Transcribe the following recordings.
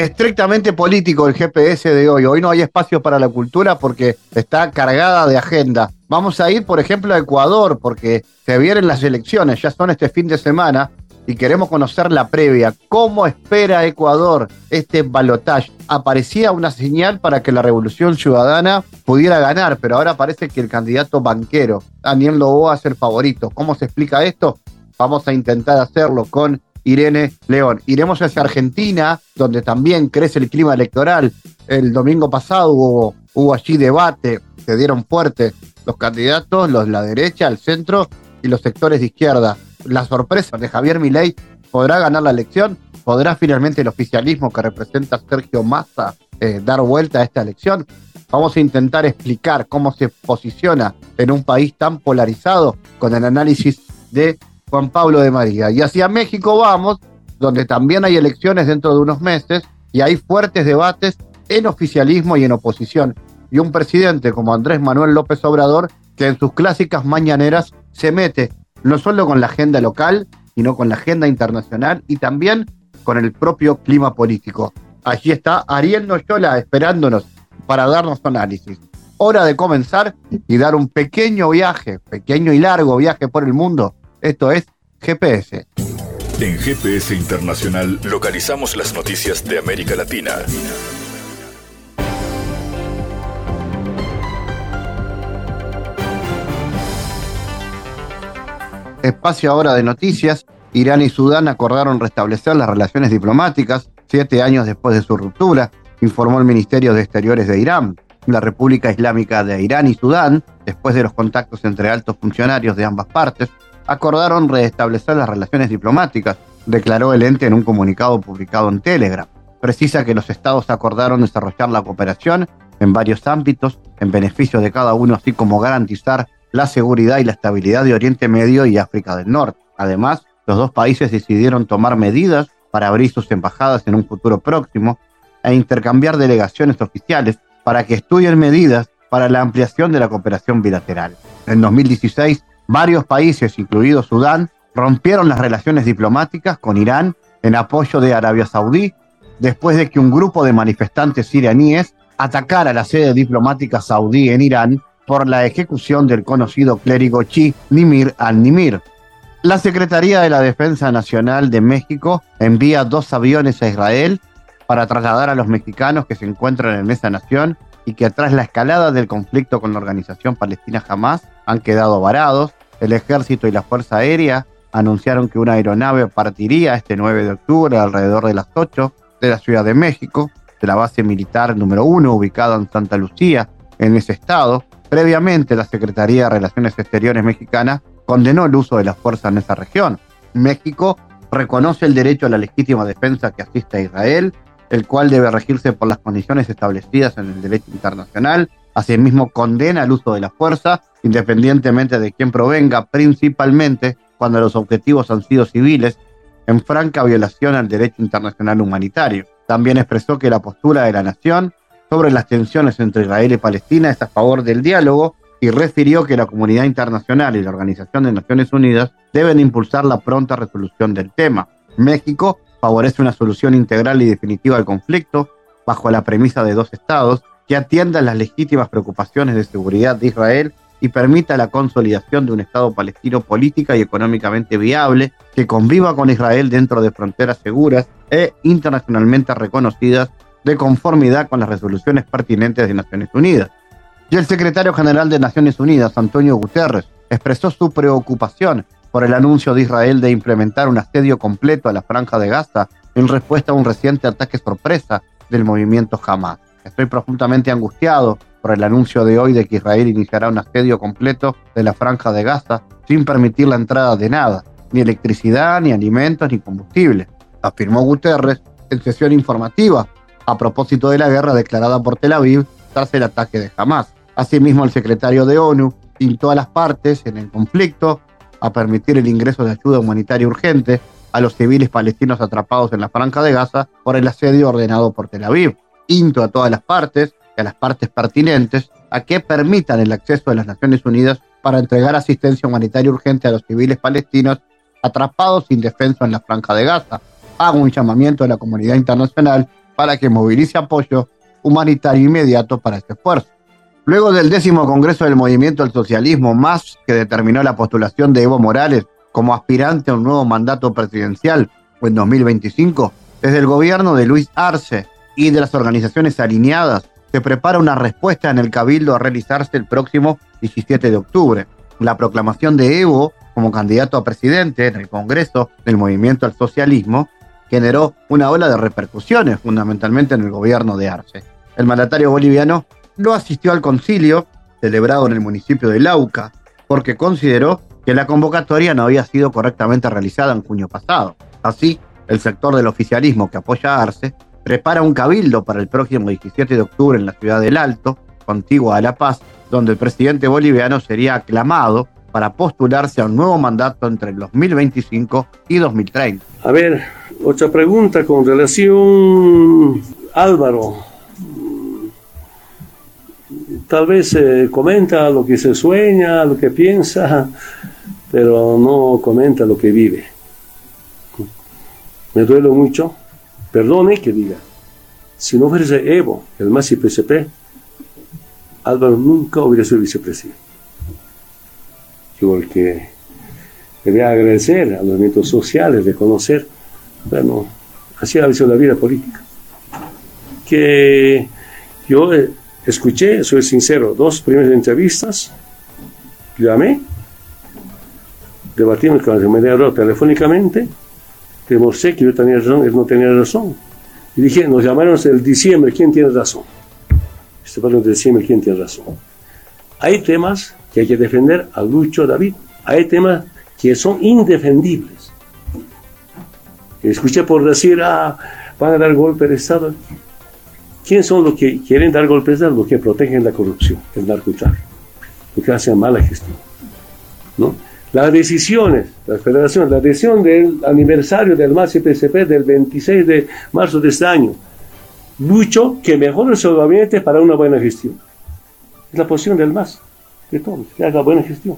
Estrictamente político el GPS de hoy. Hoy no hay espacio para la cultura porque está cargada de agenda. Vamos a ir, por ejemplo, a Ecuador porque se vienen las elecciones, ya son este fin de semana y queremos conocer la previa. ¿Cómo espera Ecuador este balotaje? Aparecía una señal para que la Revolución Ciudadana pudiera ganar, pero ahora parece que el candidato banquero, Daniel Lobo, va a ser favorito. ¿Cómo se explica esto? Vamos a intentar hacerlo con Irene León. Iremos hacia Argentina, donde también crece el clima electoral. El domingo pasado hubo, hubo allí debate, se dieron fuerte los candidatos, los de la derecha, el centro y los sectores de izquierda la sorpresa de Javier Milei podrá ganar la elección, podrá finalmente el oficialismo que representa Sergio Massa eh, dar vuelta a esta elección. Vamos a intentar explicar cómo se posiciona en un país tan polarizado con el análisis de Juan Pablo de María. Y hacia México vamos, donde también hay elecciones dentro de unos meses y hay fuertes debates en oficialismo y en oposición. Y un presidente como Andrés Manuel López Obrador que en sus clásicas mañaneras se mete no solo con la agenda local, sino con la agenda internacional y también con el propio clima político. Allí está Ariel Noyola esperándonos para darnos análisis. Hora de comenzar y dar un pequeño viaje, pequeño y largo viaje por el mundo. Esto es GPS. En GPS Internacional localizamos las noticias de América Latina. Espacio ahora de noticias. Irán y Sudán acordaron restablecer las relaciones diplomáticas siete años después de su ruptura, informó el Ministerio de Exteriores de Irán. La República Islámica de Irán y Sudán, después de los contactos entre altos funcionarios de ambas partes, acordaron restablecer las relaciones diplomáticas, declaró el ente en un comunicado publicado en Telegram. Precisa que los estados acordaron desarrollar la cooperación en varios ámbitos en beneficio de cada uno, así como garantizar la seguridad y la estabilidad de Oriente Medio y África del Norte. Además, los dos países decidieron tomar medidas para abrir sus embajadas en un futuro próximo e intercambiar delegaciones oficiales para que estudien medidas para la ampliación de la cooperación bilateral. En 2016, varios países, incluido Sudán, rompieron las relaciones diplomáticas con Irán en apoyo de Arabia Saudí, después de que un grupo de manifestantes iraníes atacara la sede diplomática saudí en Irán por la ejecución del conocido clérigo Chi Nimir al-Nimir. La Secretaría de la Defensa Nacional de México envía dos aviones a Israel para trasladar a los mexicanos que se encuentran en esa nación y que tras la escalada del conflicto con la organización palestina Hamas han quedado varados. El ejército y la Fuerza Aérea anunciaron que una aeronave partiría este 9 de octubre alrededor de las 8 de la Ciudad de México, de la base militar número 1 ubicada en Santa Lucía, en ese estado, Previamente, la Secretaría de Relaciones Exteriores mexicana condenó el uso de la fuerza en esa región. México reconoce el derecho a la legítima defensa que asiste a Israel, el cual debe regirse por las condiciones establecidas en el derecho internacional. Asimismo, condena el uso de la fuerza, independientemente de quién provenga, principalmente cuando los objetivos han sido civiles, en franca violación al derecho internacional humanitario. También expresó que la postura de la nación sobre las tensiones entre Israel y Palestina es a favor del diálogo y refirió que la comunidad internacional y la Organización de Naciones Unidas deben impulsar la pronta resolución del tema. México favorece una solución integral y definitiva al conflicto bajo la premisa de dos estados que atiendan las legítimas preocupaciones de seguridad de Israel y permita la consolidación de un Estado palestino política y económicamente viable que conviva con Israel dentro de fronteras seguras e internacionalmente reconocidas de conformidad con las resoluciones pertinentes de Naciones Unidas. Y el secretario general de Naciones Unidas, Antonio Guterres, expresó su preocupación por el anuncio de Israel de implementar un asedio completo a la franja de Gaza en respuesta a un reciente ataque sorpresa del movimiento Hamas. Estoy profundamente angustiado por el anuncio de hoy de que Israel iniciará un asedio completo de la franja de Gaza sin permitir la entrada de nada, ni electricidad, ni alimentos, ni combustible, afirmó Guterres en sesión informativa a propósito de la guerra declarada por Tel Aviv tras el ataque de Hamas. Asimismo, el secretario de ONU instó a las partes en el conflicto a permitir el ingreso de ayuda humanitaria urgente a los civiles palestinos atrapados en la franja de Gaza por el asedio ordenado por Tel Aviv. Insto a todas las partes y a las partes pertinentes a que permitan el acceso de las Naciones Unidas para entregar asistencia humanitaria urgente a los civiles palestinos atrapados indefensos en la franja de Gaza. Hago un llamamiento a la comunidad internacional para que movilice apoyo humanitario inmediato para este esfuerzo. Luego del décimo Congreso del Movimiento del Socialismo, más que determinó la postulación de Evo Morales como aspirante a un nuevo mandato presidencial en 2025, desde el gobierno de Luis Arce y de las organizaciones alineadas, se prepara una respuesta en el Cabildo a realizarse el próximo 17 de octubre. La proclamación de Evo como candidato a presidente en el Congreso del Movimiento al Socialismo generó una ola de repercusiones, fundamentalmente en el gobierno de Arce. El mandatario boliviano no asistió al concilio celebrado en el municipio de Lauca porque consideró que la convocatoria no había sido correctamente realizada en junio pasado. Así, el sector del oficialismo que apoya a Arce prepara un cabildo para el próximo 17 de octubre en la ciudad del Alto, contigua a La Paz, donde el presidente boliviano sería aclamado para postularse a un nuevo mandato entre el 2025 y 2030. A ver, otra pregunta con relación Álvaro. Tal vez comenta lo que se sueña, lo que piensa, pero no comenta lo que vive. Me duele mucho, perdone que diga, si no fuese Evo, el más PCP, Álvaro nunca hubiera sido vicepresidente. Yo el que debe agradecer a los movimientos sociales, reconocer, bueno, así ha sido la vida política. Que yo eh, escuché, soy sincero, dos primeras entrevistas, llamé, debatimos con la media telefónicamente, demostré que yo tenía razón, él no tenía razón. Y dije, nos llamaron el diciembre, ¿quién tiene razón? Este de diciembre, ¿quién tiene razón? Hay temas que hay que defender a Lucho David. Hay temas que son indefendibles. Escuché por decir, ah, van a dar golpe de Estado. ¿Quién son los que quieren dar golpes de Estado? Los que protegen la corrupción, el narcotráfico, los que hacen mala gestión. Las decisiones, la federación, la decisión del aniversario del MAS y PCP del 26 de marzo de este año, Lucho que mejore su gabinete para una buena gestión. Es la posición del MAS de todos, que haga buena gestión.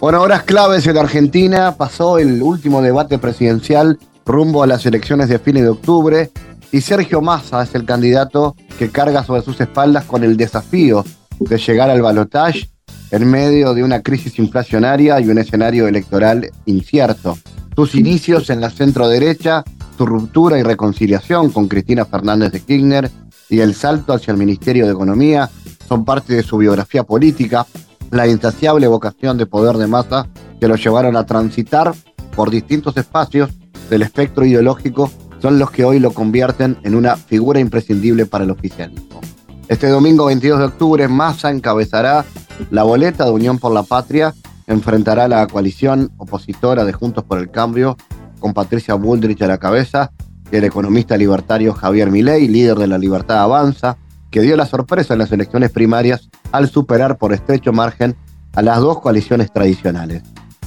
Bueno, horas claves en Argentina. Pasó el último debate presidencial rumbo a las elecciones de fines de octubre y Sergio Massa es el candidato que carga sobre sus espaldas con el desafío de llegar al balotaje en medio de una crisis inflacionaria y un escenario electoral incierto. Sus inicios en la centro derecha su ruptura y reconciliación con Cristina Fernández de Kirchner y el salto hacia el Ministerio de Economía son parte de su biografía política, la insaciable vocación de poder de masa que lo llevaron a transitar por distintos espacios del espectro ideológico son los que hoy lo convierten en una figura imprescindible para el oficialismo. Este domingo 22 de octubre, Massa encabezará la boleta de Unión por la Patria, enfrentará a la coalición opositora de Juntos por el Cambio con Patricia Bullrich a la cabeza, y el economista libertario Javier Milei, líder de la Libertad Avanza, que dio la sorpresa en las elecciones primarias al superar por estrecho margen a las dos coaliciones tradicionales.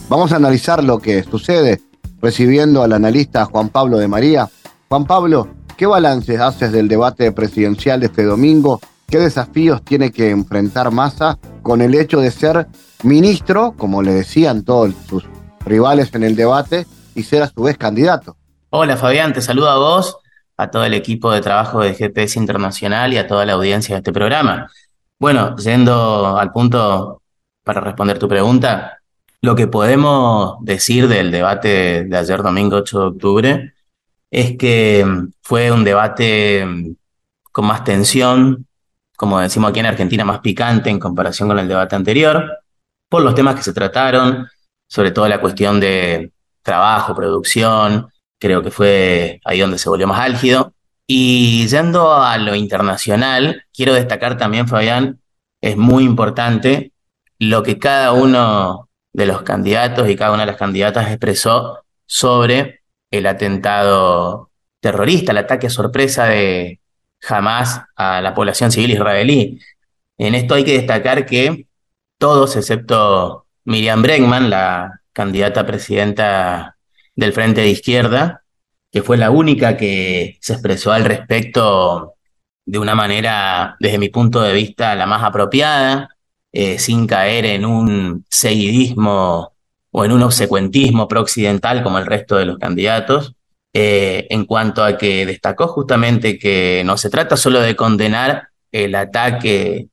Vamos a analizar lo que sucede recibiendo al analista Juan Pablo de María. Juan Pablo, ¿qué balances haces del debate presidencial de este domingo? ¿Qué desafíos tiene que enfrentar Massa con el hecho de ser ministro, como le decían todos sus rivales en el debate, y ser a su vez candidato. Hola Fabián, te saludo a vos, a todo el equipo de trabajo de GPS Internacional y a toda la audiencia de este programa. Bueno, yendo al punto para responder tu pregunta, lo que podemos decir del debate de ayer domingo 8 de octubre es que fue un debate con más tensión, como decimos aquí en Argentina, más picante en comparación con el debate anterior, por los temas que se trataron, sobre todo la cuestión de trabajo, producción, creo que fue ahí donde se volvió más álgido. Y yendo a lo internacional, quiero destacar también, Fabián, es muy importante lo que cada uno de los candidatos y cada una de las candidatas expresó sobre el atentado terrorista, el ataque sorpresa de Hamas a la población civil israelí. En esto hay que destacar que todos, excepto Miriam Bregman, la candidata presidenta del Frente de Izquierda, que fue la única que se expresó al respecto de una manera, desde mi punto de vista, la más apropiada, eh, sin caer en un seguidismo o en un obsecuentismo pro-occidental como el resto de los candidatos, eh, en cuanto a que destacó justamente que no se trata solo de condenar el ataque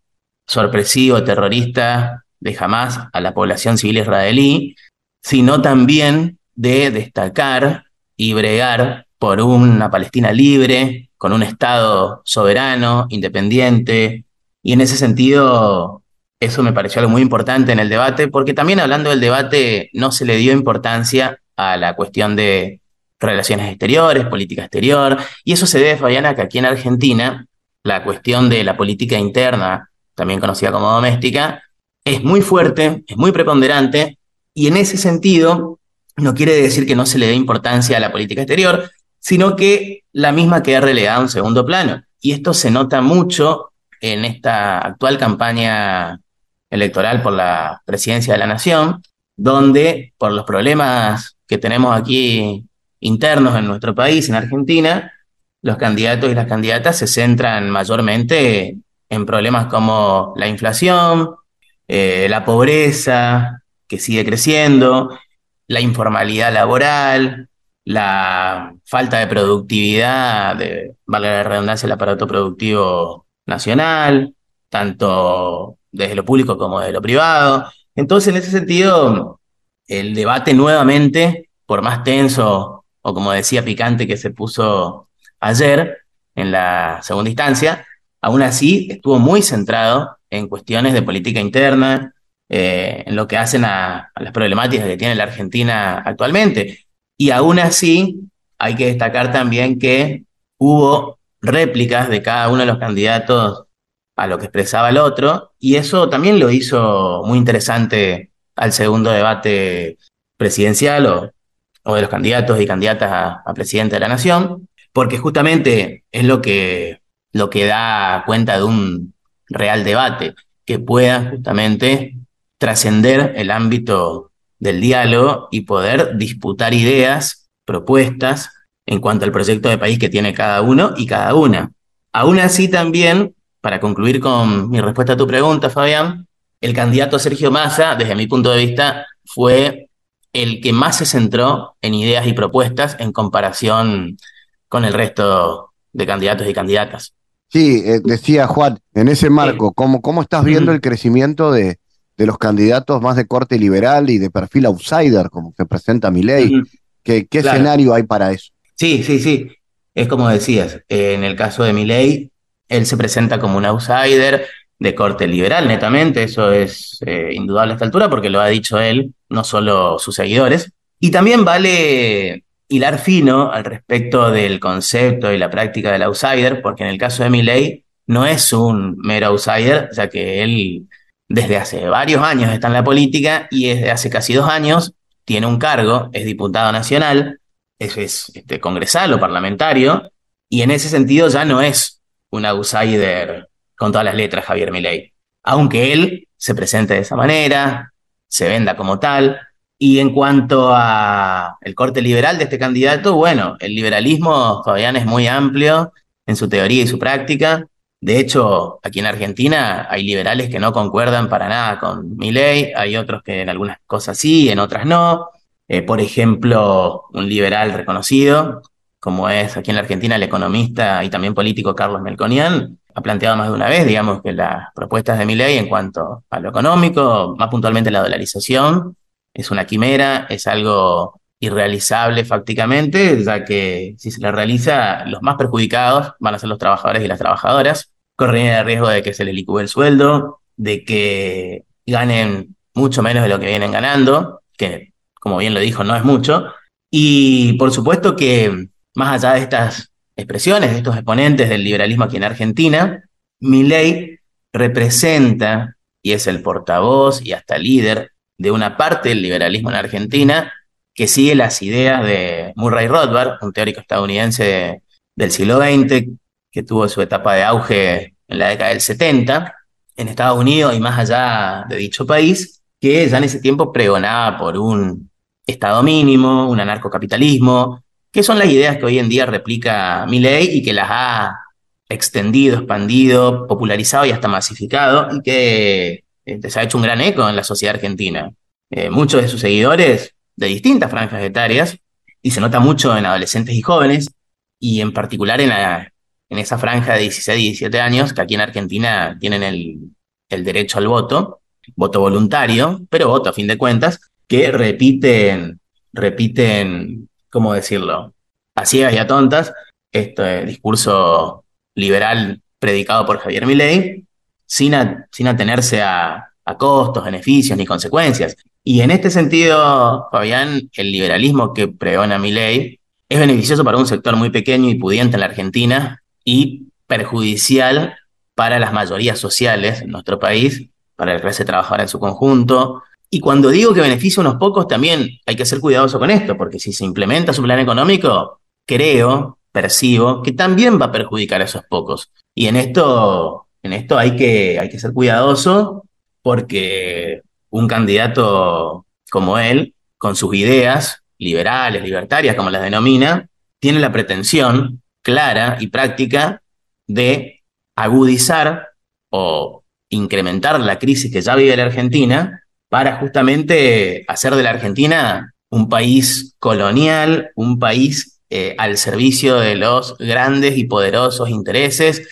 sorpresivo terrorista de Hamas a la población civil israelí, sino también de destacar y bregar por una Palestina libre, con un Estado soberano, independiente, y en ese sentido eso me pareció algo muy importante en el debate, porque también hablando del debate no se le dio importancia a la cuestión de relaciones exteriores, política exterior, y eso se debe, Fabiana, que aquí en Argentina la cuestión de la política interna, también conocida como doméstica, es muy fuerte, es muy preponderante, y en ese sentido no quiere decir que no se le dé importancia a la política exterior, sino que la misma queda relegada a un segundo plano. Y esto se nota mucho en esta actual campaña electoral por la presidencia de la nación, donde por los problemas que tenemos aquí internos en nuestro país, en Argentina, los candidatos y las candidatas se centran mayormente en problemas como la inflación, eh, la pobreza, que sigue creciendo, la informalidad laboral, la falta de productividad, de, vale la redundancia, el aparato productivo nacional, tanto desde lo público como desde lo privado. Entonces, en ese sentido, el debate nuevamente, por más tenso o como decía picante que se puso ayer en la segunda instancia, aún así estuvo muy centrado en cuestiones de política interna, eh, en lo que hacen a, las problemáticas que tiene la Argentina actualmente. Y aún así, hay que destacar también que hubo réplicas de cada uno de los candidatos a lo que expresaba el otro, y eso también lo hizo muy interesante al segundo debate presidencial o, de los candidatos y candidatas a, a, presidente de la nación, porque justamente es lo que, lo que da cuenta de un real debate, que pueda justamente trascender el ámbito del diálogo y poder disputar ideas, propuestas en cuanto al proyecto de país que tiene cada uno y cada una. Aún así también para concluir con mi respuesta a tu pregunta, Fabián, el candidato Sergio Massa, desde mi punto de vista, fue el que más se centró en ideas y propuestas en comparación con el resto de candidatos y candidatas. Sí, eh, decía Juan, en ese marco, ¿cómo, cómo estás viendo el crecimiento de, de, los candidatos más de corte liberal y de perfil outsider, como se presenta mi ley? ¿Qué, qué escenario hay para eso? Sí, sí, sí. Es como decías, en el caso de mi ley, él se presenta como un outsider de corte liberal, netamente, eso es eh, indudable a esta altura porque lo ha dicho él, no solo sus seguidores. Y también vale hilar fino al respecto del concepto y la práctica del outsider, porque en el caso de Milley no es un mero outsider, ya que él desde hace varios años está en la política y desde hace casi dos años tiene un cargo, es diputado nacional, es, es este, congresal o parlamentario, y en ese sentido ya no es un outsider con todas las letras, Javier Milei. Aunque él se presente de esa manera, se venda como tal. Y en cuanto a el corte liberal de este candidato, bueno, el liberalismo, Fabián, es muy amplio en su teoría y su práctica. De hecho, aquí en Argentina hay liberales que no concuerdan para nada con Milei, hay otros que en algunas cosas sí, en otras no. Eh, por ejemplo, un liberal reconocido, como es aquí en la Argentina el economista y también político Carlos Melconian, ha planteado más de una vez, digamos, que las propuestas de mi ley en cuanto a lo económico, más puntualmente la dolarización, es una quimera, es algo irrealizable fácticamente, ya que si se la realiza, los más perjudicados van a ser los trabajadores y las trabajadoras, corren el riesgo de que se les licúe el sueldo, de que ganen mucho menos de lo que vienen ganando, que como bien lo dijo, no es mucho, y por supuesto que más allá de estas expresiones, de estos exponentes del liberalismo aquí en Argentina, mi ley representa y es el portavoz y hasta líder de una parte del liberalismo en Argentina que sigue las ideas de Murray Rothbard, un teórico estadounidense del siglo XX, que tuvo su etapa de auge en la década del 70, en Estados Unidos y más allá de dicho país, que ya en ese tiempo pregonaba por un Estado mínimo, un anarcocapitalismo, que son las ideas que hoy en día replica Milley y que las ha extendido, expandido, popularizado y hasta masificado, y que este, se ha hecho un gran eco en la sociedad argentina. Eh, muchos de sus seguidores de distintas franjas etarias, y se nota mucho en adolescentes y jóvenes, y en particular en, en esa franja de 16 y 17 años, que aquí en Argentina tienen el, el derecho al voto, voto voluntario, pero voto a fin de cuentas, que repiten, repiten, ¿cómo decirlo? A ciegas y a tontas, este discurso liberal predicado por Javier Milei, sin, atenerse a, costos, beneficios ni consecuencias. Y en este sentido, Fabián, el liberalismo que pregona Milei es beneficioso para un sector muy pequeño y pudiente en la Argentina y perjudicial para las mayorías sociales en nuestro país, para el clase trabajadora en su conjunto. Y cuando digo que beneficia a unos pocos, también hay que ser cuidadoso con esto, porque si se implementa su plan económico, creo, percibo, que también va a perjudicar a esos pocos. Y en esto, en esto hay, que, hay que ser cuidadoso porque un candidato como él, con sus ideas liberales, libertarias, como las denomina, tiene la pretensión clara y práctica de agudizar o incrementar la crisis que ya vive la Argentina para justamente hacer de la Argentina un país colonial, un país eh, al servicio de los grandes y poderosos intereses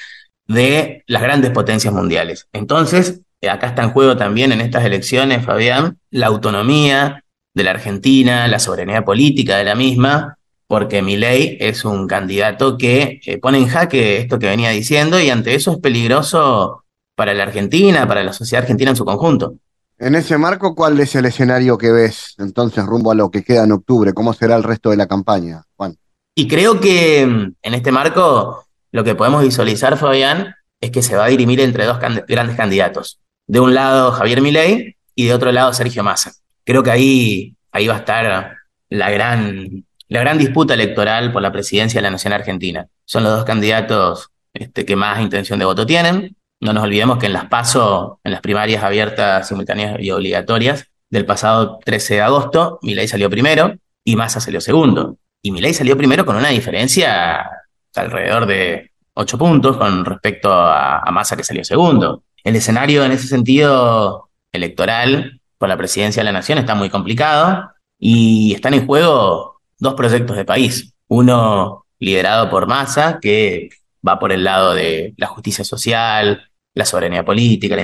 de las grandes potencias mundiales. Entonces, eh, acá está en juego también en estas elecciones, Fabián, la autonomía de la Argentina, la soberanía política de la misma, porque Milei es un candidato que eh, pone en jaque esto que venía diciendo y ante eso es peligroso para la Argentina, para la sociedad argentina en su conjunto. En ese marco, ¿cuál es el escenario que ves entonces rumbo a lo que queda en octubre? ¿Cómo será el resto de la campaña, Juan? Y creo que mm, en este marco lo que podemos visualizar, Fabián, es que se va a dirimir entre dos grandes candidatos. De un lado, Javier Milei y de otro lado, Sergio Massa. Creo que ahí, ahí va a estar la gran, la gran disputa electoral por la presidencia de la Nación Argentina. Son los dos candidatos este, que más intención de voto tienen. No nos olvidemos que en las PASO, en las primarias abiertas, simultáneas y obligatorias del pasado 13 de agosto, Milei salió primero y Massa salió segundo. Y Milei salió primero con una diferencia alrededor de 8 puntos con respecto a, a Massa que salió segundo. El escenario en ese sentido electoral por la presidencia de la nación está muy complicado y están en juego dos proyectos de país. Uno liderado por Massa, que va por el lado de la justicia social, la soberanía política, la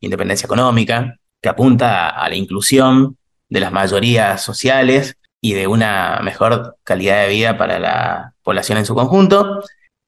independencia económica, que apunta a la inclusión de las mayorías sociales y de una mejor calidad de vida para la población en su conjunto,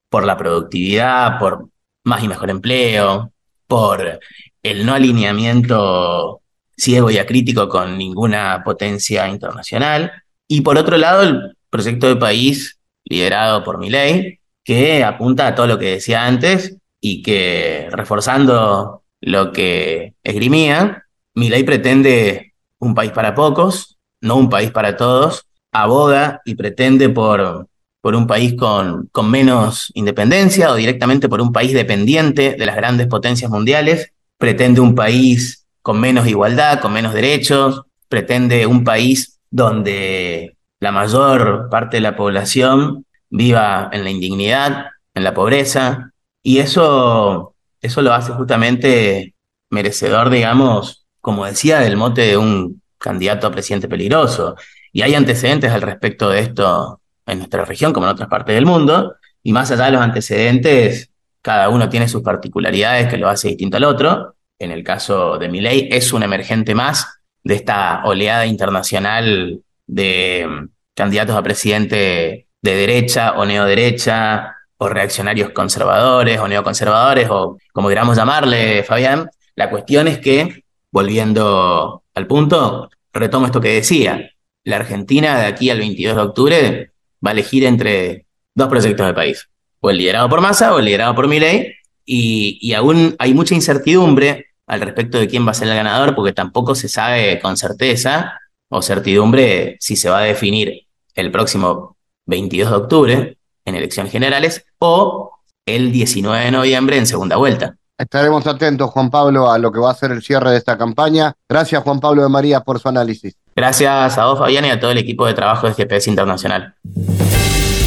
por la productividad, por más y mejor empleo, por el no alineamiento ciego y acrítico con ninguna potencia internacional. Y por otro lado, el proyecto de país liderado por Milei, que apunta a todo lo que decía antes y que reforzando lo que esgrimía, Milei pretende un país para pocos, no un país para todos, aboga y pretende por, por un país con, con menos independencia o directamente por un país dependiente de las grandes potencias mundiales, pretende un país con menos igualdad, con menos derechos, pretende un país donde la mayor parte de la población viva en la indignidad, en la pobreza, y eso, eso lo hace justamente merecedor, digamos, como decía, del mote de un candidato a presidente peligroso. Y hay antecedentes al respecto de esto en nuestra región como en otras partes del mundo, y más allá de los antecedentes, cada uno tiene sus particularidades que lo hace distinto al otro. En el caso de Milei es un emergente más de esta oleada internacional de mm, candidatos a presidente de derecha o neoderecha, reaccionarios conservadores o neoconservadores, o como queramos llamarle, Fabián. La cuestión es que, volviendo al punto, retomo esto que decía. La Argentina de aquí al 22 de octubre va a elegir entre dos proyectos de país, o el liderado por Massa o el liderado por Milei, y, y aún hay mucha incertidumbre al respecto de quién va a ser el ganador, porque tampoco se sabe con certeza o certidumbre si se va a definir el próximo 22 de octubre en elecciones generales o el 19 de noviembre en segunda vuelta. Estaremos atentos, Juan Pablo, a lo que va a ser el cierre de esta campaña. Gracias, Juan Pablo de María, por su análisis. Gracias a vos, Fabián, y a todo el equipo de trabajo de GPS Internacional.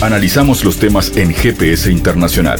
Analizamos los temas en GPS Internacional.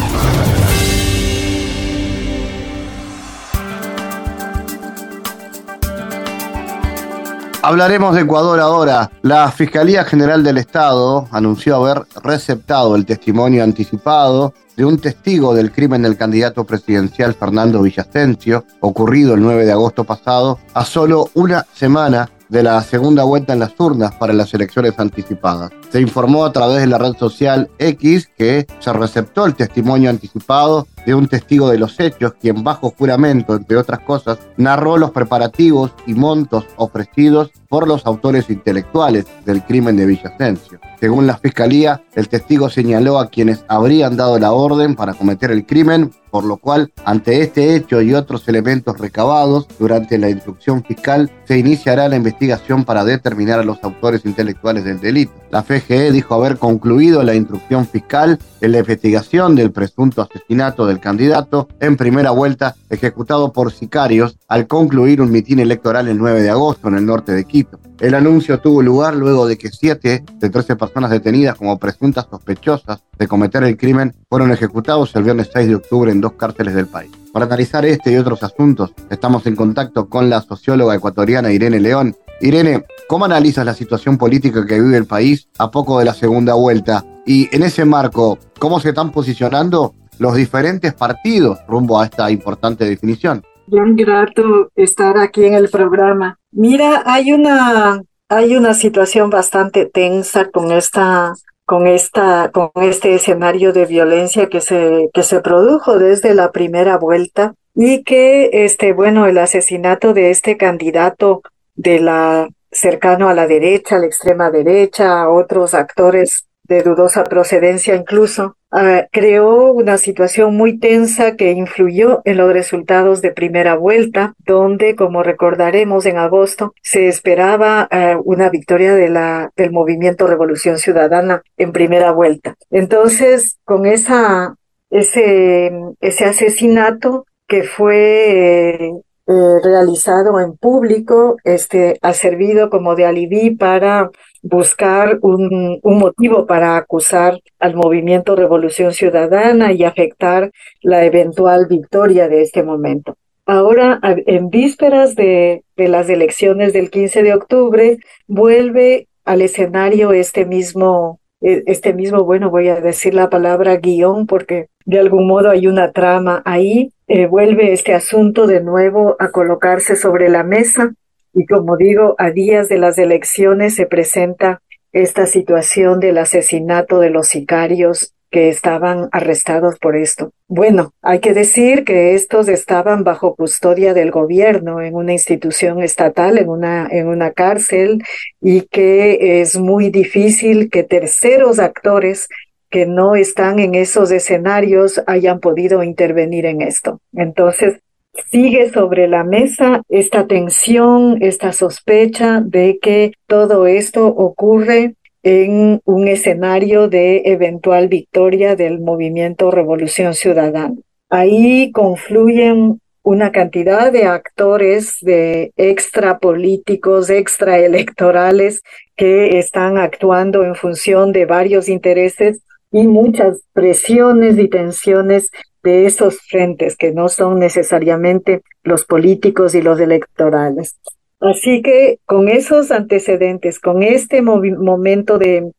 Hablaremos de Ecuador ahora. La Fiscalía General del Estado anunció haber receptado el testimonio anticipado de un testigo del crimen del candidato presidencial Fernando Villasencio, ocurrido el 9 de agosto pasado, a solo una semana de la segunda vuelta en las urnas para las elecciones anticipadas. Se informó a través de la red social X que se receptó el testimonio anticipado de un testigo de los hechos, quien bajo juramento, entre otras cosas, narró los preparativos y montos ofrecidos por los autores intelectuales del crimen de Villasencio. Según la fiscalía, el testigo señaló a quienes habrían dado la orden para cometer el crimen, por lo cual, ante este hecho y otros elementos recabados durante la instrucción fiscal, se iniciará la investigación para determinar a los autores intelectuales del delito. La FGE dijo haber concluido la instrucción fiscal en la investigación del presunto asesinato del candidato en primera vuelta ejecutado por sicarios al concluir un mitin electoral el 9 de agosto en el norte de Quito. El anuncio tuvo lugar luego de que siete de 13 personas detenidas como presuntas sospechosas de cometer el crimen fueron ejecutados el viernes 6 de octubre en dos cárceles del país. Para analizar este y otros asuntos, estamos en contacto con la socióloga ecuatoriana Irene León. Irene, ¿cómo analizas la situación política que vive el país a poco de la segunda vuelta? Y en ese marco, ¿cómo se están posicionando los diferentes partidos rumbo a esta importante definición? Bien grato estar aquí en el programa. Mira, hay una, hay una situación bastante tensa con esta con esta con este escenario de violencia que se que se produjo desde la primera vuelta y que este bueno el asesinato de este candidato de la cercano a la derecha, a la extrema derecha, a otros actores de dudosa procedencia incluso, uh, creó una situación muy tensa que influyó en los resultados de primera vuelta, donde, como recordaremos, en agosto se esperaba uh, una victoria de la, del movimiento Revolución Ciudadana en primera vuelta. Entonces, con esa, ese, ese asesinato que fue eh, realizado en público, este, ha servido como de alibi para buscar un, un, motivo para acusar al movimiento Revolución Ciudadana y afectar la eventual victoria de este momento. Ahora, en vísperas de, de las elecciones del 15 de octubre, vuelve al escenario este mismo, e, este mismo, bueno, voy a decir la palabra guion porque de algún modo hay una trama ahí, eh, vuelve este asunto de nuevo a colocarse sobre la mesa y como digo, a días de las elecciones se presenta esta situación del asesinato de los sicarios que estaban arrestados por esto. Bueno, hay que decir que estos estaban bajo custodia del gobierno en una institución estatal, en una, en una cárcel, y que es muy difícil que terceros actores que no están en esos escenarios hayan podido intervenir en esto. Entonces, sigue sobre la mesa esta tensión, esta sospecha de que todo esto ocurre en un escenario de eventual victoria del movimiento Revolución Ciudadana. Ahí confluyen una cantidad de actores, de extra políticos, extra electorales que están actuando en función de varios intereses y muchas presiones y tensiones de esos frentes que no son necesariamente los políticos y los electorales. Así que con esos antecedentes, con este momento de,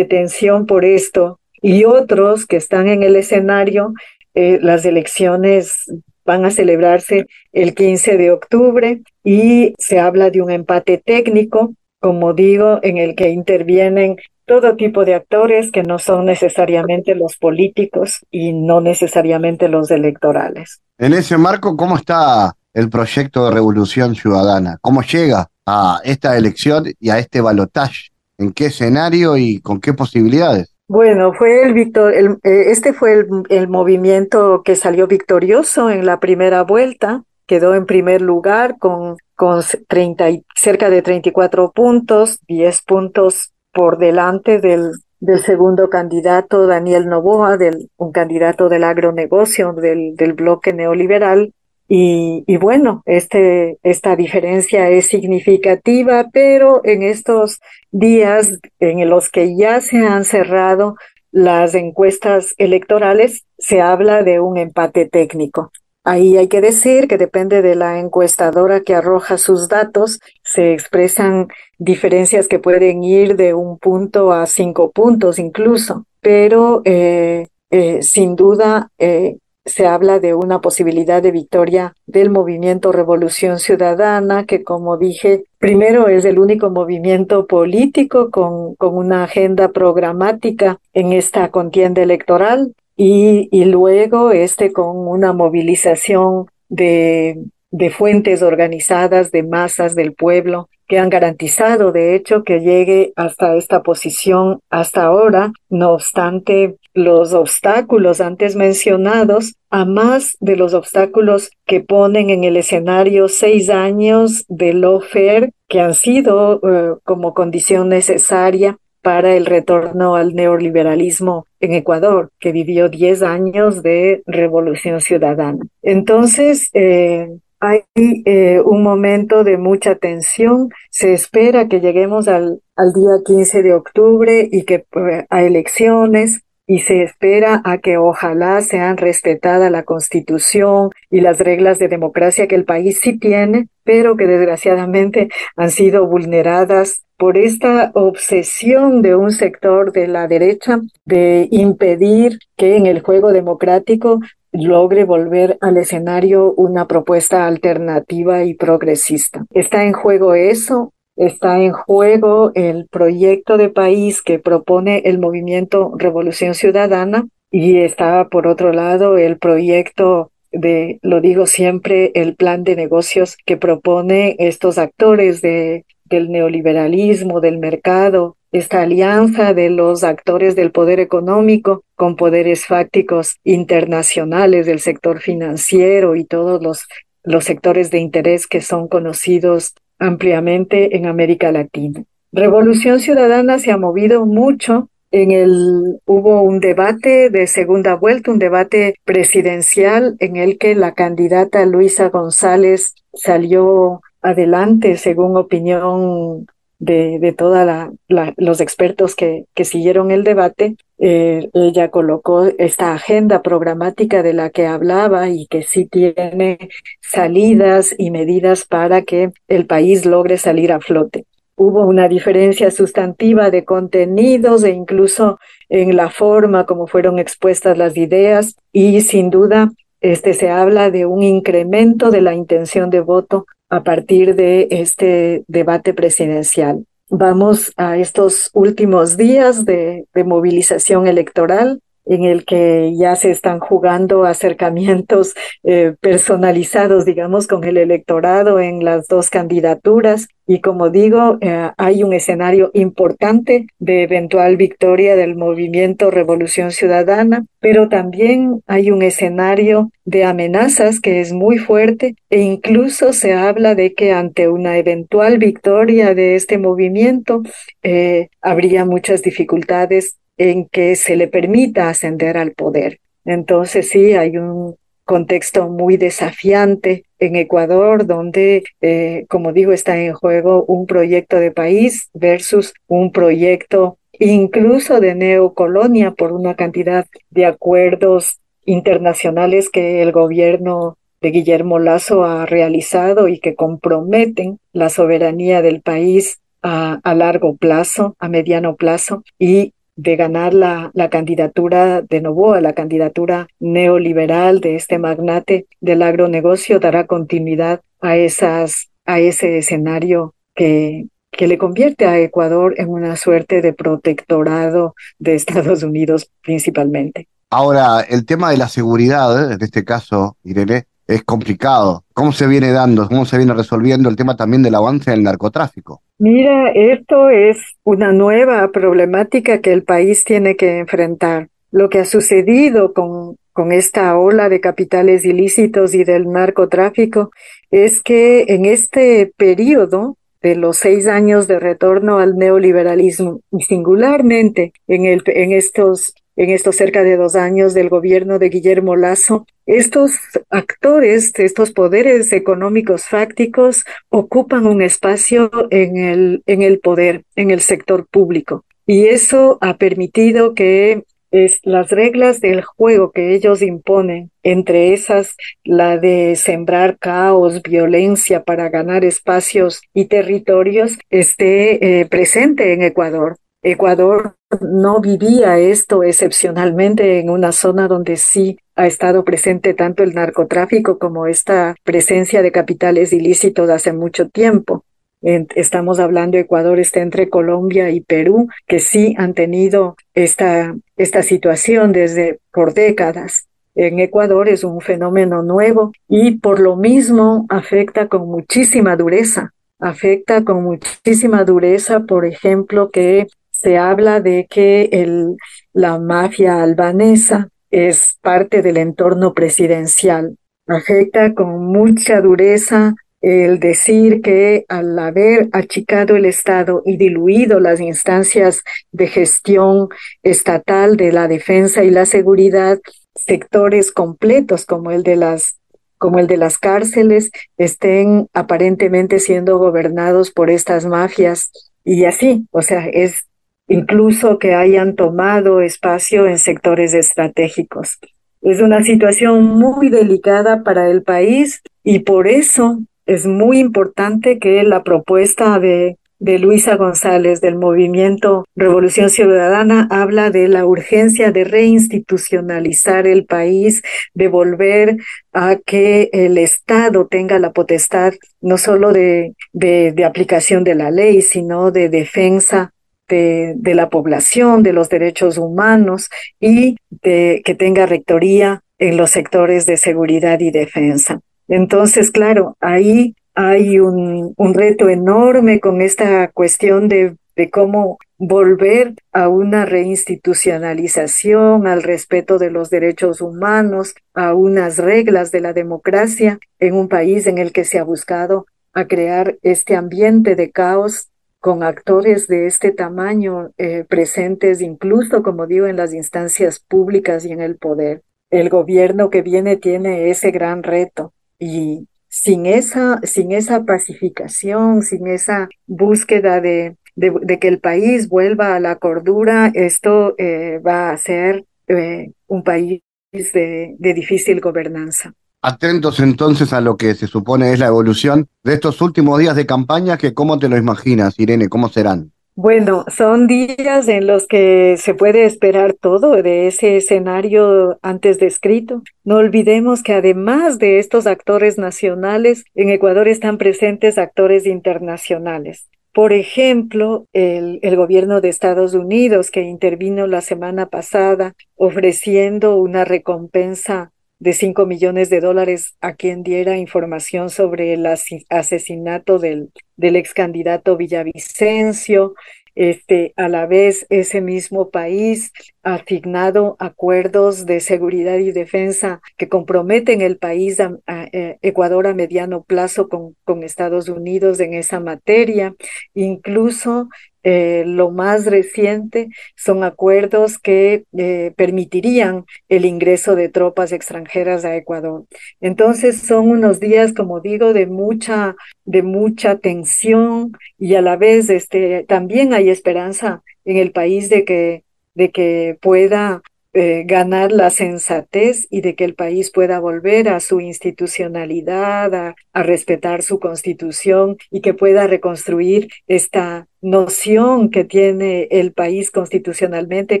tensión por esto y otros que están en el escenario, eh, las elecciones van a celebrarse el 15 de octubre y se habla de un empate técnico, como digo, en el que intervienen todo tipo de actores que no son necesariamente los políticos y no necesariamente los electorales. En ese marco, ¿cómo está el proyecto de Revolución Ciudadana? ¿Cómo llega a esta elección y a este balotaje? ¿En qué escenario y con qué posibilidades? Bueno, fue el, victor, el este fue el, el movimiento que salió victorioso en la primera vuelta quedó en primer lugar con, con 30 cerca de 34 puntos, 10 puntos por delante del, del segundo candidato, Daniel Novoa, del, un candidato del agronegocio del, del bloque neoliberal. Y, y, bueno, este, esta diferencia es significativa, pero en estos días en los que ya se han cerrado las encuestas electorales, se habla de un empate técnico. Ahí hay que decir que depende de la encuestadora que arroja sus datos, se expresan diferencias que pueden ir de un punto a cinco puntos incluso, pero eh, eh, sin duda eh, se habla de una posibilidad de victoria del movimiento Revolución Ciudadana, que como dije, primero es el único movimiento político con, con una agenda programática en esta contienda electoral y, y luego este con una movilización de, de fuentes organizadas, de masas del pueblo, que han garantizado, de hecho, que llegue hasta esta posición hasta ahora. No obstante, los obstáculos antes mencionados, a más de los obstáculos que ponen en el escenario seis años de lawfare, que han sido uh, como condición necesaria para el retorno al neoliberalismo en Ecuador, que vivió 10 años de revolución ciudadana. Entonces, eh, hay eh, un momento de mucha tensión. Se espera que lleguemos al, al día 15 de octubre y que eh, a elecciones y se espera a que ojalá sean respetadas la constitución y las reglas de democracia que el país sí tiene, pero que desgraciadamente han sido vulneradas por esta obsesión de un sector de la derecha de impedir que en el juego democrático logre volver al escenario una propuesta alternativa y progresista. Está en juego eso, está en juego el proyecto de país que propone el movimiento Revolución Ciudadana y está por otro lado el proyecto de, lo digo siempre, el plan de negocios que propone estos actores de, del neoliberalismo, del mercado, esta alianza de los actores del poder económico con poderes fácticos internacionales del sector financiero y todos los, los sectores de interés que son conocidos ampliamente en América Latina. Revolución Ciudadana se ha movido mucho. En el hubo un debate de segunda vuelta, un debate presidencial en el que la candidata Luisa González salió adelante según opinión de, de todos los expertos que, que, siguieron el debate, eh, ella colocó esta agenda programática de la que hablaba y que sí tiene salidas y medidas para que el país logre salir a flote. Hubo una diferencia sustantiva de contenidos e incluso en la forma como fueron expuestas las ideas y sin duda este se habla de un incremento de la intención de voto a partir de este debate presidencial. Vamos a estos últimos días de, movilización electoral en el que ya se están jugando acercamientos eh, personalizados, digamos, con el electorado en las dos candidaturas. Y como digo, eh, hay un escenario importante de eventual victoria del movimiento Revolución Ciudadana, pero también hay un escenario de amenazas que es muy fuerte e incluso se habla de que ante una eventual victoria de este movimiento eh, habría muchas dificultades en que se le permita ascender al poder. Entonces sí, hay un contexto muy desafiante en Ecuador, donde, eh, como digo, está en juego un proyecto de país versus un proyecto incluso de neocolonia por una cantidad de acuerdos internacionales que el gobierno de Guillermo Lazo ha realizado y que comprometen la soberanía del país a, a largo plazo, a mediano plazo, y de ganar la, la candidatura de Novoa, la candidatura neoliberal de este magnate del agronegocio, dará continuidad a, esas, a ese escenario que, que le convierte a Ecuador en una suerte de protectorado de Estados Unidos principalmente. Ahora, el tema de la seguridad, en este caso, Irene, es complicado. ¿Cómo se viene dando, cómo se viene resolviendo el tema también del avance del narcotráfico? Mira, esto es una nueva problemática que el país tiene que enfrentar. Lo que ha sucedido con, con esta ola de capitales ilícitos y del narcotráfico es que en este periodo de los seis años de retorno al neoliberalismo y singularmente en, el, en estos en estos cerca de dos años del gobierno de Guillermo Lazo, estos actores, estos poderes económicos fácticos ocupan un espacio en el, en el poder, en el sector público. Y eso ha permitido que es las reglas del juego que ellos imponen, entre esas la de sembrar caos, violencia para ganar espacios y territorios, esté eh, presente en Ecuador. Ecuador no vivía esto excepcionalmente en una zona donde sí ha estado presente tanto el narcotráfico como esta presencia de capitales ilícitos hace mucho tiempo. Estamos hablando, Ecuador está entre Colombia y Perú, que sí han tenido esta, esta situación desde por décadas. En Ecuador es un fenómeno nuevo y por lo mismo afecta con muchísima dureza. Afecta con muchísima dureza, por ejemplo, que se habla de que el, la mafia albanesa es parte del entorno presidencial. Afecta con mucha dureza el decir que al haber achicado el Estado y diluido las instancias de gestión estatal de la defensa y la seguridad, sectores completos como el de las como el de las cárceles estén aparentemente siendo gobernados por estas mafias y así, o sea, es incluso que hayan tomado espacio en sectores estratégicos. Es una situación muy delicada para el país y por eso es muy importante que la propuesta de, de Luisa González del movimiento Revolución Ciudadana habla de la urgencia de reinstitucionalizar el país, de volver a que el Estado tenga la potestad no solo de, de, de aplicación de la ley, sino de defensa de, la población, de los derechos humanos y de que tenga rectoría en los sectores de seguridad y defensa. Entonces, claro, ahí hay un, un reto enorme con esta cuestión de, de cómo volver a una reinstitucionalización, al respeto de los derechos humanos, a unas reglas de la democracia en un país en el que se ha buscado a crear este ambiente de caos con actores de este tamaño eh, presentes incluso, como digo, en las instancias públicas y en el poder. El gobierno que viene tiene ese gran reto y sin esa, sin esa pacificación, sin esa búsqueda de, de, que el país vuelva a la cordura, esto eh, va a ser eh, un país de, de difícil gobernanza. Atentos entonces a lo que se supone es la evolución de estos últimos días de campaña, que cómo te lo imaginas, Irene, cómo serán. Bueno, son días en los que se puede esperar todo de ese escenario antes descrito. No olvidemos que además de estos actores nacionales, en Ecuador están presentes actores internacionales. Por ejemplo, el, el, gobierno de Estados Unidos que intervino la semana pasada ofreciendo una recompensa de 5 millones de dólares a quien diera información sobre el asesinato del del ex candidato Villavicencio, este, a la vez ese mismo país ha asignado acuerdos de seguridad y defensa que comprometen el país eh, Ecuador a mediano plazo con, con Estados Unidos en esa materia. Incluso eh, lo más reciente son acuerdos que eh, permitirían el ingreso de tropas extranjeras a Ecuador. Entonces son unos días, como digo, de mucha, de mucha tensión y a la vez este, también hay esperanza en el país de que, de que pueda eh, ganar la sensatez y de que el país pueda volver a su institucionalidad, a, a, respetar su constitución y que pueda reconstruir esta noción que tiene el país constitucionalmente,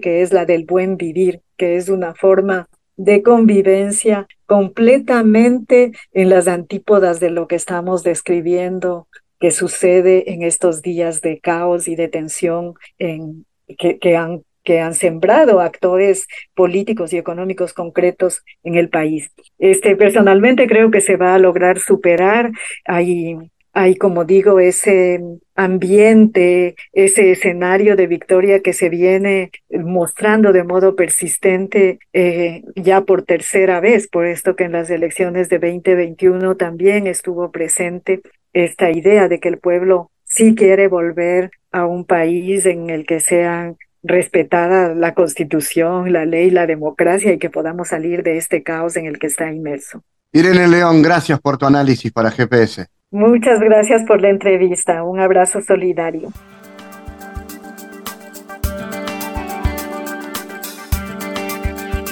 que es la del buen vivir, que es una forma de convivencia completamente en las antípodas de lo que estamos describiendo que sucede en estos días de caos y de tensión en, que, que han que han sembrado actores políticos y económicos concretos en el país. Este, personalmente creo que se va a lograr superar. Hay, hay, como digo, ese ambiente, ese escenario de victoria que se viene mostrando de modo persistente eh, ya por tercera vez, por esto que en las elecciones de 2021 también estuvo presente esta idea de que el pueblo sí quiere volver a un país en el que sean respetada la constitución, la ley, la democracia y que podamos salir de este caos en el que está inmerso. Irene León, gracias por tu análisis para GPS. Muchas gracias por la entrevista. Un abrazo solidario.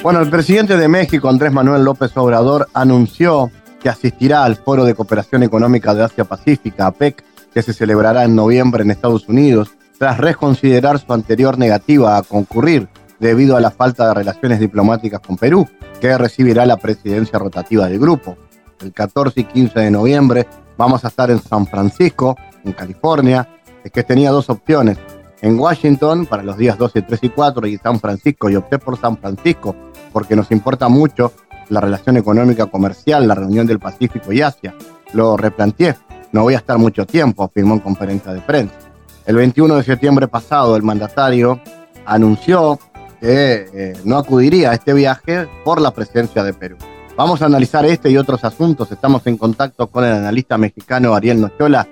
Bueno, el presidente de México, Andrés Manuel López Obrador, anunció que asistirá al Foro de Cooperación Económica de Asia-Pacífica, APEC, que se celebrará en noviembre en Estados Unidos, tras reconsiderar su anterior negativa a concurrir debido a la falta de relaciones diplomáticas con Perú, que recibirá la presidencia rotativa del grupo. El 14 y 15 de noviembre vamos a estar en San Francisco, en California. Es que tenía dos opciones. En Washington para los días 12, 3 y 4 y San Francisco. Y opté por San Francisco porque nos importa mucho la relación económica comercial, la reunión del Pacífico y Asia. Lo replanteé. No voy a estar mucho tiempo, afirmó en conferencia de prensa. El 21 de septiembre pasado, el mandatario anunció que eh, no acudiría a este viaje por la presencia de Perú. Vamos a analizar este y otros asuntos. Estamos en contacto con el analista mexicano Ariel Nochola.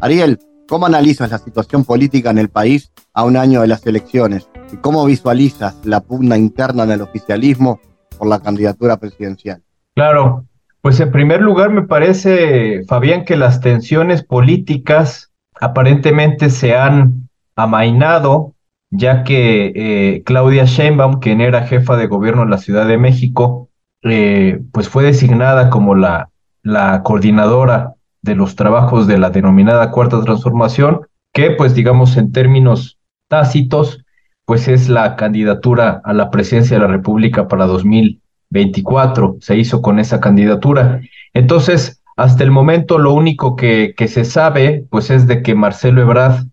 Ariel, ¿cómo analizas la situación política en el país a un año de las elecciones? ¿Y cómo visualizas la pugna interna en el oficialismo por la candidatura presidencial? Claro, pues en primer lugar me parece, Fabián, que las tensiones políticas aparentemente se han amainado, ya que eh, Claudia Sheinbaum, quien era jefa de gobierno en la Ciudad de México, eh, pues fue designada como la, la coordinadora de los trabajos de la denominada Cuarta Transformación, que pues digamos en términos tácitos, pues es la candidatura a la presidencia de la República para 2024, se hizo con esa candidatura. Entonces, hasta el momento lo único que, se sabe, pues es de que Marcelo Ebrard,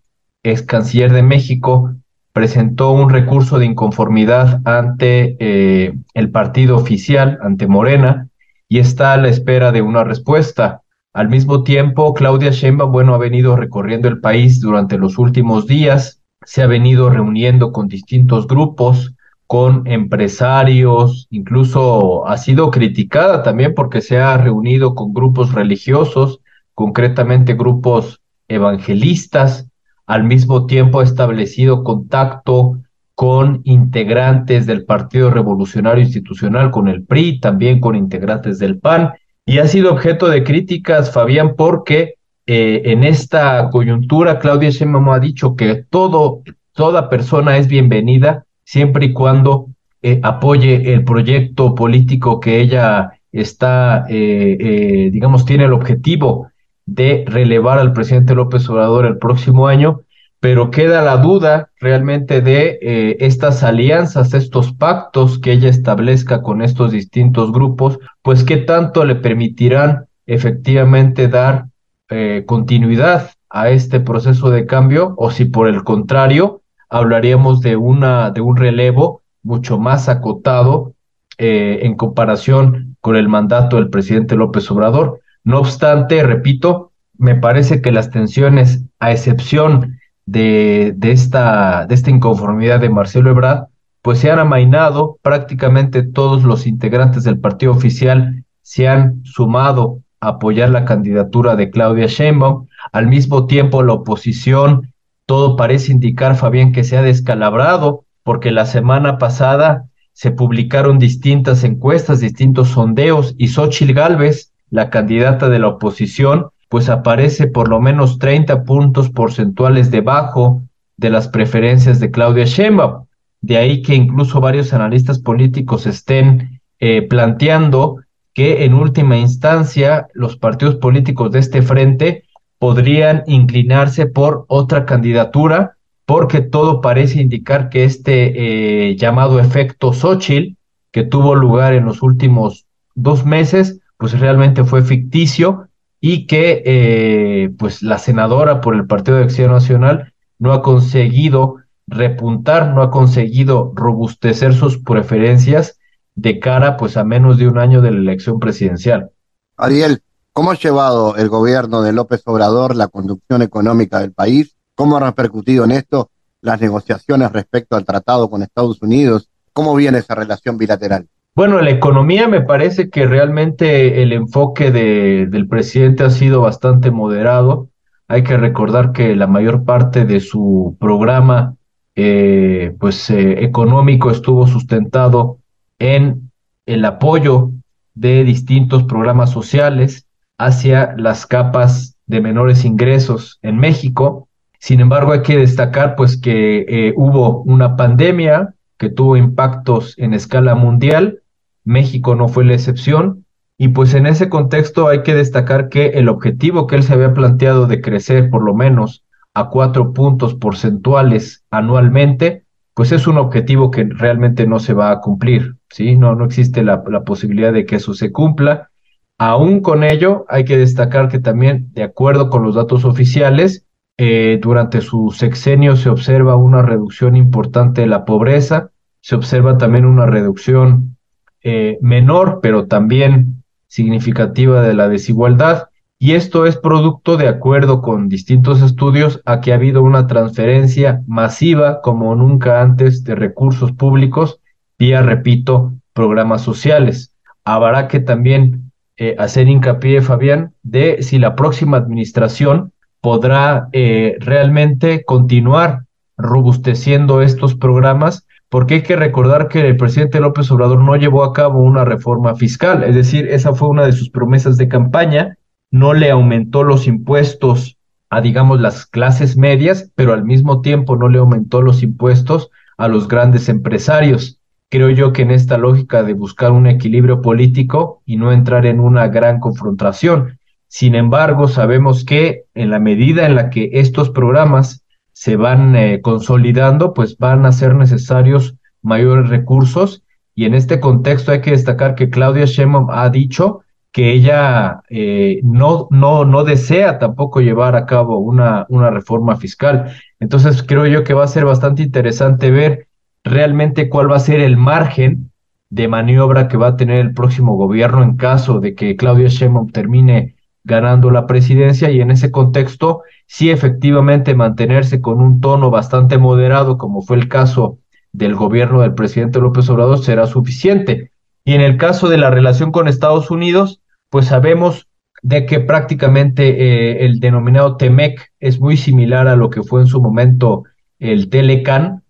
ex canciller de México, presentó un recurso de inconformidad ante eh, el partido oficial, ante Morena, y está a la espera de una respuesta. Al mismo tiempo, Claudia Sheinbaum, bueno, ha venido recorriendo el país durante los últimos días, se ha venido reuniendo con distintos grupos, con empresarios, incluso ha sido criticada también porque se ha reunido con grupos religiosos, concretamente grupos evangelistas, al mismo tiempo ha establecido contacto con integrantes del Partido Revolucionario Institucional, con el PRI, también con integrantes del PAN, y ha sido objeto de críticas, Fabián, porque eh, en esta coyuntura Claudia Sheinbaum ha dicho que todo, toda persona es bienvenida siempre y cuando eh, apoye el proyecto político que ella está, eh, digamos, tiene el objetivo de relevar al presidente López Obrador el próximo año, pero queda la duda realmente de eh, estas alianzas, estos pactos que ella establezca con estos distintos grupos, pues qué tanto le permitirán efectivamente dar eh, continuidad a este proceso de cambio o si por el contrario hablaríamos de una de un relevo mucho más acotado eh, en comparación con el mandato del presidente López Obrador. No obstante, repito, me parece que las tensiones, a excepción de, de, esta, de esta inconformidad de Marcelo Ebrard, pues se han amainado, prácticamente todos los integrantes del partido oficial se han sumado a apoyar la candidatura de Claudia Sheinbaum. Al mismo tiempo, la oposición, todo parece indicar, Fabián, que se ha descalabrado, porque la semana pasada se publicaron distintas encuestas, distintos sondeos, y Xochitl Gálvez, la candidata de la oposición, pues aparece por lo menos 30 puntos porcentuales debajo de las preferencias de Claudia Sheinbaum. De ahí que incluso varios analistas políticos estén eh, planteando que en última instancia los partidos políticos de este frente podrían inclinarse por otra candidatura, porque todo parece indicar que este eh, llamado efecto Xochitl, que tuvo lugar en los últimos dos meses, pues realmente fue ficticio y que eh, pues la senadora por el Partido de Acción Nacional no ha conseguido repuntar, no ha conseguido robustecer sus preferencias de cara pues a menos de un año de la elección presidencial. Ariel, ¿Cómo ha llevado el gobierno de López Obrador la conducción económica del país? ¿Cómo ha repercutido en esto las negociaciones respecto al tratado con Estados Unidos? ¿Cómo viene esa relación bilateral? Bueno, la economía me parece que realmente el enfoque de, del presidente ha sido bastante moderado. Hay que recordar que la mayor parte de su programa eh, pues, eh, económico estuvo sustentado en el apoyo de distintos programas sociales hacia las capas de menores ingresos en México. Sin embargo, hay que destacar pues que eh, hubo una pandemia que tuvo impactos en escala mundial. México no fue la excepción. Y pues en ese contexto hay que destacar que el objetivo que él se había planteado de crecer por lo menos a cuatro puntos porcentuales anualmente, pues es un objetivo que realmente no se va a cumplir, ¿sí? No, no existe la, la posibilidad de que eso se cumpla. Aún con ello, hay que destacar que también, de acuerdo con los datos oficiales, eh, durante su sexenio se observa una reducción importante de la pobreza, se observa también una reducción eh, menor, pero también significativa de la desigualdad. Y esto es producto, de acuerdo con distintos estudios, a que ha habido una transferencia masiva, como nunca antes, de recursos públicos vía, repito, programas sociales. Habrá que también eh, hacer hincapié, Fabián, de si la próxima administración podrá eh, realmente continuar robusteciendo estos programas, porque hay que recordar que el presidente López Obrador no llevó a cabo una reforma fiscal, es decir, esa fue una de sus promesas de campaña, no le aumentó los impuestos a, digamos, las clases medias, pero al mismo tiempo no le aumentó los impuestos a los grandes empresarios. Creo yo que en esta lógica de buscar un equilibrio político y no entrar en una gran confrontación, sin embargo, sabemos que en la medida en la que estos programas se van eh, consolidando, pues van a ser necesarios mayores recursos. Y en este contexto hay que destacar que Claudia Sheinbaum ha dicho que ella eh, no, no, no desea tampoco llevar a cabo una, una reforma fiscal. Entonces creo yo que va a ser bastante interesante ver realmente cuál va a ser el margen de maniobra que va a tener el próximo gobierno en caso de que Claudia Sheinbaum termine ganando la presidencia y en ese contexto sí efectivamente mantenerse con un tono bastante moderado como fue el caso del gobierno del presidente López Obrador será suficiente. Y en el caso de la relación con Estados Unidos, pues sabemos de que prácticamente eh, el denominado TEMEC es muy similar a lo que fue en su momento el Telecan.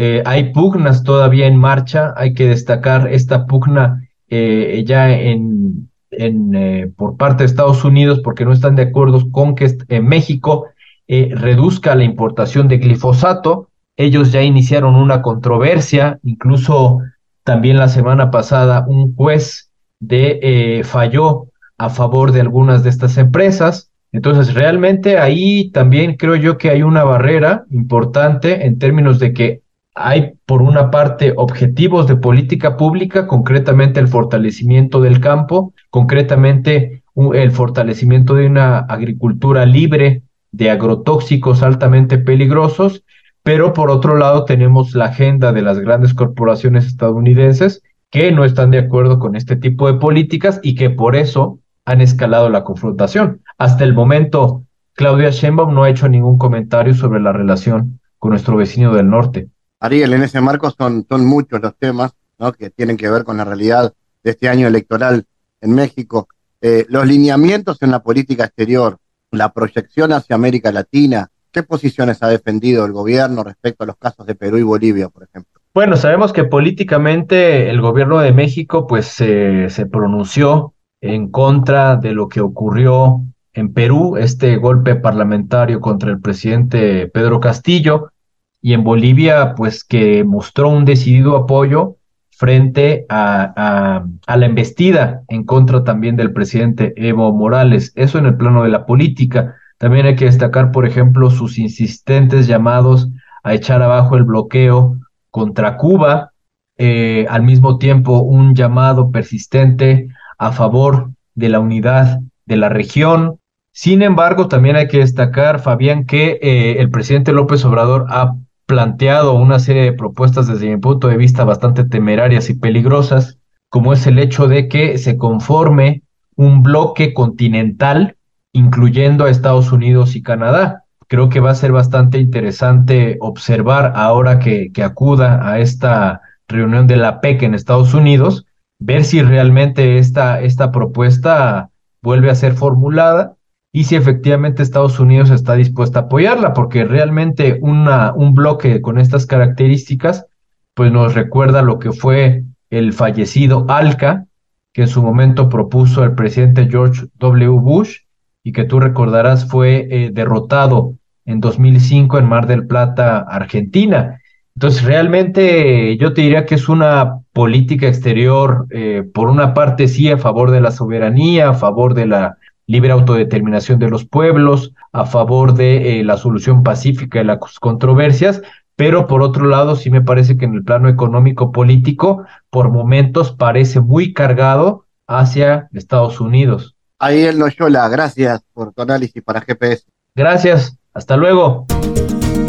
Eh, hay pugnas todavía en marcha, hay que destacar esta pugna eh, ya en, en, eh, por parte de Estados Unidos porque no están de acuerdo con que México reduzca la importación de glifosato. Ellos ya iniciaron una controversia, incluso también la semana pasada un juez de, falló a favor de algunas de estas empresas. Entonces, realmente ahí también creo yo que hay una barrera importante en términos de que hay, por una parte, objetivos de política pública, concretamente el fortalecimiento del campo, concretamente el fortalecimiento de una agricultura libre de agrotóxicos altamente peligrosos, pero por otro lado tenemos la agenda de las grandes corporaciones estadounidenses que no están de acuerdo con este tipo de políticas y que por eso han escalado la confrontación. Hasta el momento, Claudia Sheinbaum no ha hecho ningún comentario sobre la relación con nuestro vecino del norte. Ariel, en ese marco son, son muchos los temas ¿no? que tienen que ver con la realidad de este año electoral en México. Eh, los lineamientos en la política exterior, la proyección hacia América Latina, ¿qué posiciones ha defendido el gobierno respecto a los casos de Perú y Bolivia, por ejemplo? Bueno, sabemos que políticamente el gobierno de México pues se pronunció en contra de lo que ocurrió en Perú, este golpe parlamentario contra el presidente Pedro Castillo, y en Bolivia, pues que mostró un decidido apoyo frente a, a, la embestida en contra también del presidente Evo Morales. Eso en el plano de la política. También hay que destacar, por ejemplo, sus insistentes llamados a echar abajo el bloqueo contra Cuba, eh, al mismo tiempo un llamado persistente a favor de la unidad de la región. Sin embargo, también hay que destacar, Fabián, que eh, el presidente López Obrador ha planteado una serie de propuestas desde mi punto de vista bastante temerarias y peligrosas, como es el hecho de que se conforme un bloque continental, incluyendo a Estados Unidos y Canadá. Creo que va a ser bastante interesante observar ahora que, acuda a esta reunión de la PEC en Estados Unidos, ver si realmente esta, esta propuesta vuelve a ser formulada y si efectivamente Estados Unidos está dispuesta a apoyarla, porque realmente una, un bloque con estas características, pues nos recuerda lo que fue el fallecido ALCA, que en su momento propuso el presidente George W. Bush y que tú recordarás fue eh, derrotado en 2005 en Mar del Plata, Argentina. Entonces, realmente yo te diría que es una política exterior, eh, por una parte sí, a favor de la soberanía, a favor de la libre autodeterminación de los pueblos, a favor de eh, la solución pacífica de las controversias, pero por otro lado sí me parece que en el plano económico político por momentos parece muy cargado hacia Estados Unidos. Ariel Noyola, gracias por tu análisis para GPS. Gracias, hasta luego.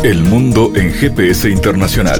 El mundo en GPS internacional.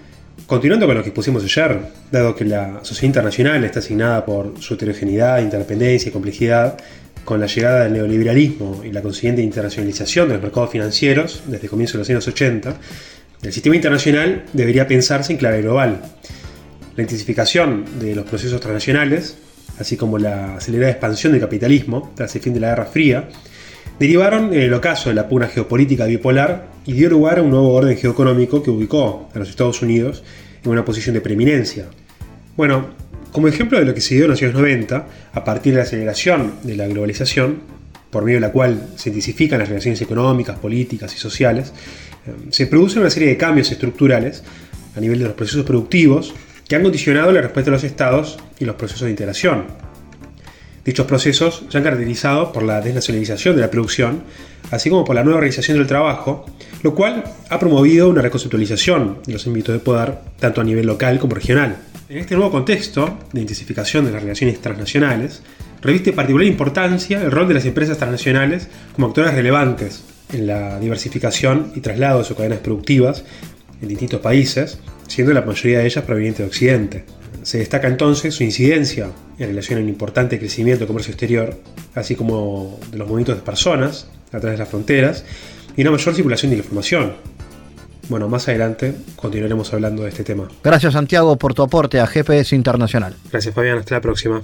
Continuando con lo que expusimos ayer, dado que la sociedad internacional está asignada por su heterogeneidad, interdependencia y complejidad, con la llegada del neoliberalismo y la consiguiente internacionalización de los mercados financieros desde comienzos de los años 80, el sistema internacional debería pensarse en clave global. La intensificación de los procesos transnacionales, así como la acelerada expansión del capitalismo tras el fin de la Guerra Fría, derivaron en el ocaso de la pugna geopolítica bipolar y dio lugar a un nuevo orden geoeconómico que ubicó a los Estados Unidos en una posición de preeminencia. Bueno, como ejemplo de lo que se dio en los años 90, a partir de la aceleración de la globalización, por medio de la cual se intensifican las relaciones económicas, políticas y sociales, eh, se producen una serie de cambios estructurales a nivel de los procesos productivos que han condicionado la respuesta de los estados y los procesos de integración. Dichos procesos se han caracterizado por la desnacionalización de la producción, así como por la nueva organización del trabajo, lo cual ha promovido una reconceptualización de los ámbitos de poder, tanto a nivel local como regional. En este nuevo contexto de intensificación de las relaciones transnacionales, reviste particular importancia el rol de las empresas transnacionales como actores relevantes en la diversificación y traslado de sus cadenas productivas en distintos países, siendo la mayoría de ellas provenientes de Occidente. Se destaca entonces su incidencia en relación a un importante crecimiento del comercio exterior, así como de los movimientos de personas a través de las fronteras y una mayor circulación de la información. Bueno, más adelante continuaremos hablando de este tema. Gracias Santiago por tu aporte a GPS Internacional. Gracias Fabián, hasta la próxima.